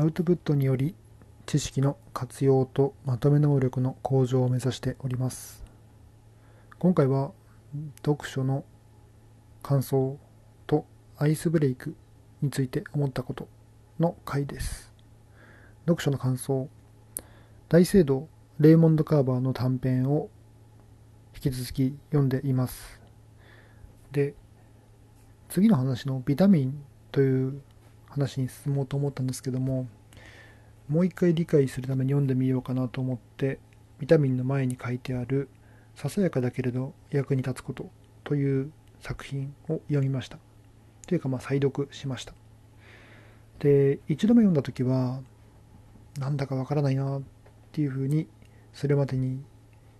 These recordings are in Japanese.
アウトプットにより知識の活用とまとめ能力の向上を目指しております。今回は読書の感想とアイスブレイクについて思ったことの回です。読書の感想大聖堂レーモンド・カーバーの短編を引き続き読んでいます。で次の話のビタミンという話に進もうと思ったんですけどももう一回理解するために読んでみようかなと思ってビタミンの前に書いてある「ささやかだけれど役に立つこと」という作品を読みました。というかまあ再読しました。で一度目読んだ時はなんだかわからないなっていうふうにそれまでに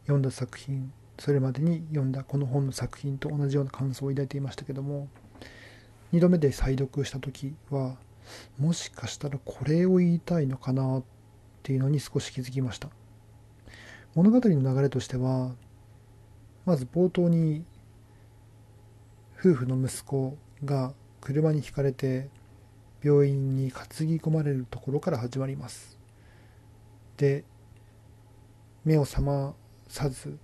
読んだ作品それまでに読んだこの本の作品と同じような感想を抱いていましたけども2度目で再読した時はもしかしたらこれを言いたいのかなっていうのに少し気づきました。物語の流れとしてはまず冒頭に夫婦の息子が車にひかれて病院に担ぎ込まれるところから始まります。で目を覚まさず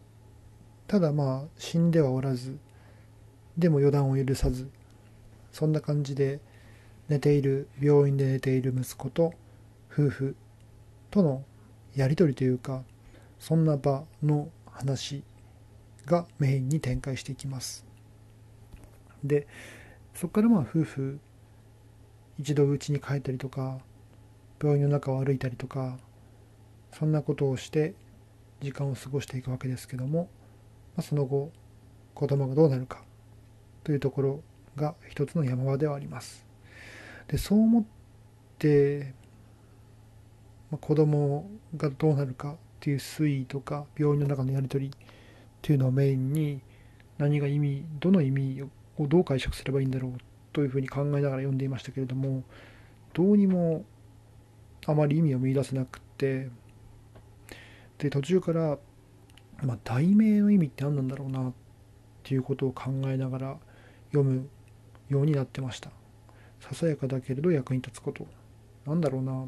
ただまあ死んではおらずでも予断を許さずそんな感じで寝ている病院で寝ている息子と夫婦とのやり取りというかそんな場の話がメインに展開していきますでそこからまあ夫婦一度家に帰ったりとか病院の中を歩いたりとかそんなことをして時間を過ごしていくわけですけども、まあ、その後子供がどうなるかというところが一つの山場ではあります。でそう思って、まあ、子供がどうなるかっていう推移とか病院の中のやり取りっていうのをメインに何が意味どの意味をどう解釈すればいいんだろうというふうに考えながら読んでいましたけれどもどうにもあまり意味を見いだせなくてで途中から、まあ、題名の意味って何なんだろうなっていうことを考えながら読むようになってました。ささやかだけれど役に立つこと。なんだろうな。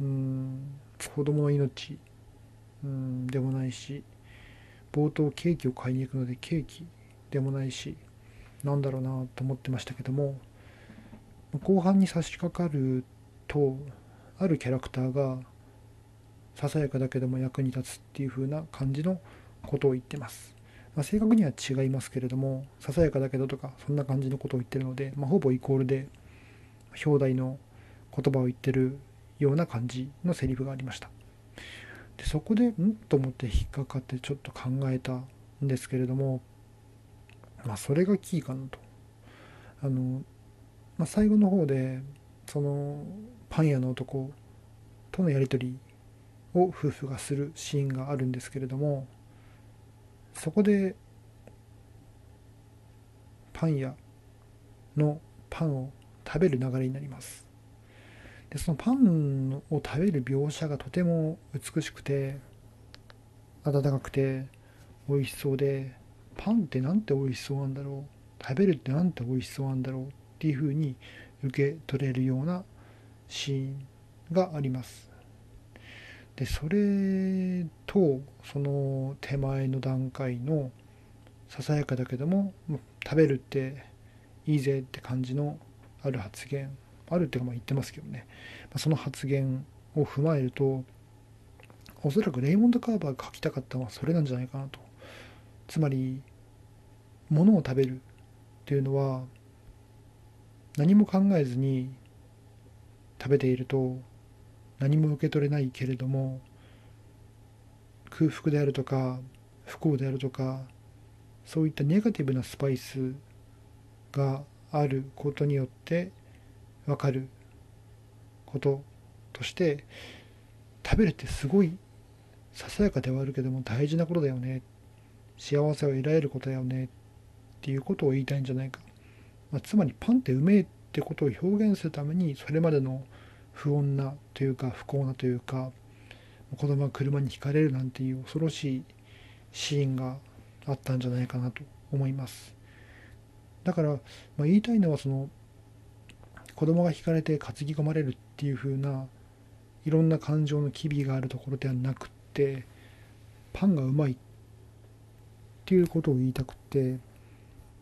うん。子供の命。うん。でもないし。冒頭ケーキを買いに行くのでケーキでもないし。なんだろうなと思ってましたけども。後半に差し掛かるとあるキャラクターがささやかだけども役に立つっていう風な感じのことを言ってます。まあ、正確には違いますけれどもささやかだけどとかそんな感じのことを言ってるので、まあ、ほぼイコールで表題の言葉を言ってるような感じのセリフがありました。でそこでん？と思って引っかかってちょっと考えたんですけれどもまあそれがキーかなと。あの、まあ、最後の方でそのパン屋の男とのやり取りを夫婦がするシーンがあるんですけれどもそこでパン屋のパンを食べる流れになります。でそのパンを食べる描写がとても美しくて温かくて美味しそうでパンってなんて美味しそうなんだろう？食べるってなんて美味しそうなんだろう？っていうふうに受け取れるようなシーンがあります。でそれとその手前の段階のささやかだけども食べるっていいぜって感じのある発言あるっていうかまあ言ってますけどね。その発言を踏まえるとおそらくレイモンド・カーバーが書きたかったのはそれなんじゃないかなと。つまり物を食べるっていうのは何も考えずに食べていると何も受け取れないけれども空腹であるとか不幸であるとかそういったネガティブなスパイスがあることによって分かることとして食べるってすごいささやかではあるけども大事なことだよね。幸せを得られることだよね。っていうことを言いたいんじゃないか、まあ、つまりパンってうめえってことを表現するためにそれまでの不穏なというか不幸なというか子供が車にひかれるなんていう恐ろしいシーンがあったんじゃないかなと思います。だから、まあ、言いたいのはその子供が惹かれて担ぎ込まれるっていう風ないろんな感情の機微があるところではなくってパンがうまいっていうことを言いたくて、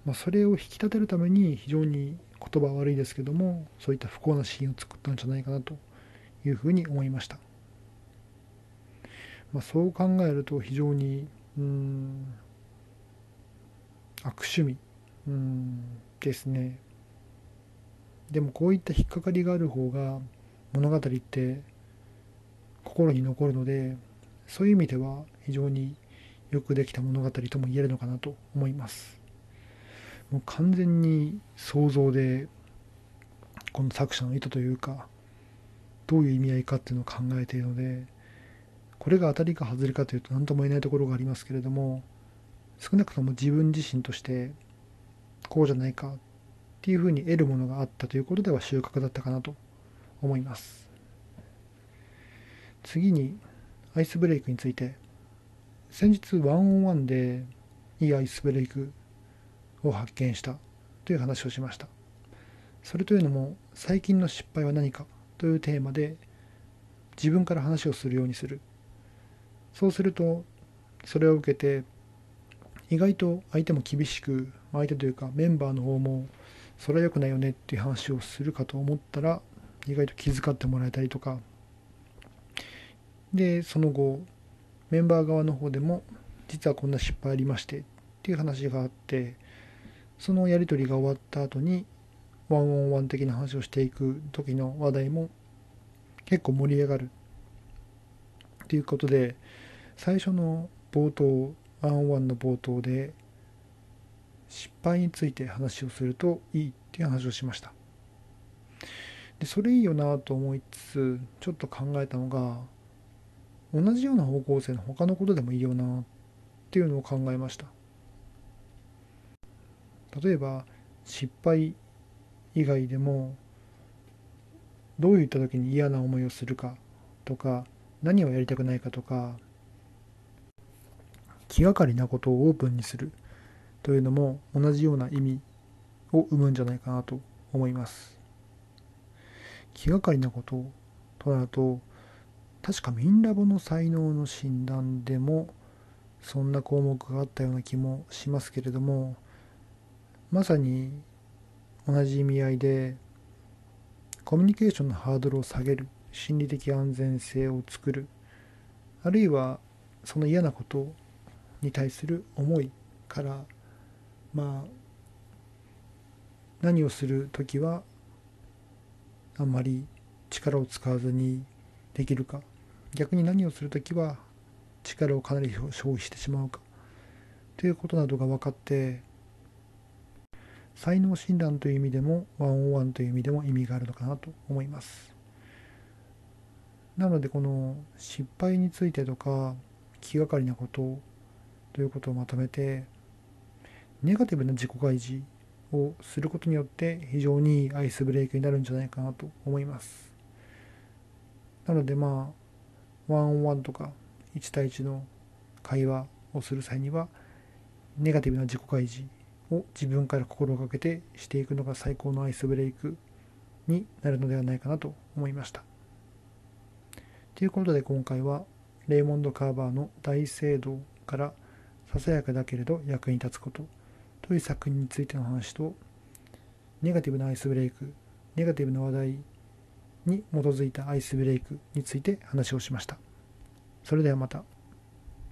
まあ、それを引き立てるために非常に言葉は悪いですけどもそういった不幸なシーンを作ったんじゃないかなというふうに思いました、まあ、そう考えると非常にうん悪趣味うんですね。でもこういった引っかかりがある方が物語って心に残るのでそういう意味では非常によくできた物語とも言えるのかなと思います。もう完全に想像でこの作者の意図というかどういう意味合いかっていうのを考えているのでこれが当たりか外れかというと何とも言えないところがありますけれども少なくとも自分自身としてこうじゃないかっていうふうに得るものがあったということでは収穫だったかなと思います。次にアイスブレイクについて。先日ワンオンワンでいいアイスブレイクを発見したという話をしました。それというのも最近の失敗は何かというテーマで自分から話をするようにする。そうするとそれを受けて意外と相手も厳しく相手というかメンバーの方もそれは良くないよねっていう話をするかと思ったら意外と気遣ってもらえたりとか。でその後メンバー側の方でも実はこんな失敗ありましてっていう話があってそのやり取りが終わった後にワンオンワン的な話をしていく時の話題も結構盛り上がる。っていうことで最初の冒頭ワンオンワンの冒頭で失敗について話をするといいっていう話をしました。でそれいいよなと思いつつちょっと考えたのが同じような方向性の他のことでもいいよなっていうのを考えました。例えば失敗以外でもどういった時に嫌な思いをするかとか何をやりたくないかとか気がかりなことをオープンにするというのも同じような意味を生むんじゃないかなと思います。気がかりなこととなると確かミンラボの才能の診断でもそんな項目があったような気もしますけれどもまさに同じ意味合いでコミュニケーションのハードルを下げる心理的安全性を作るあるいはその嫌なことに対する思いからまあ何をする時はあんまり力を使わずにできるか。逆に何をする時は力をかなり消費してしまうか。ということなどが分かって才能診断という意味でもワンオンワンという意味でも意味があるのかなと思います。なのでこの失敗についてとか気がかりなことということをまとめてネガティブな自己開示をすることによって非常にいいアイスブレイクになるんじゃないかなと思います。なのでまあワンオンワンとか1対1の会話をする際にはネガティブな自己開示を自分から心がけてしていくのが最高のアイスブレイクになるのではないかなと思いました。ということで今回はレイモンド・カーバーの大聖堂からささやかだけれど役に立つことという作品についての話とネガティブなアイスブレイクネガティブな話題に基づいたアイスブレイクについて話をしました。それではまた。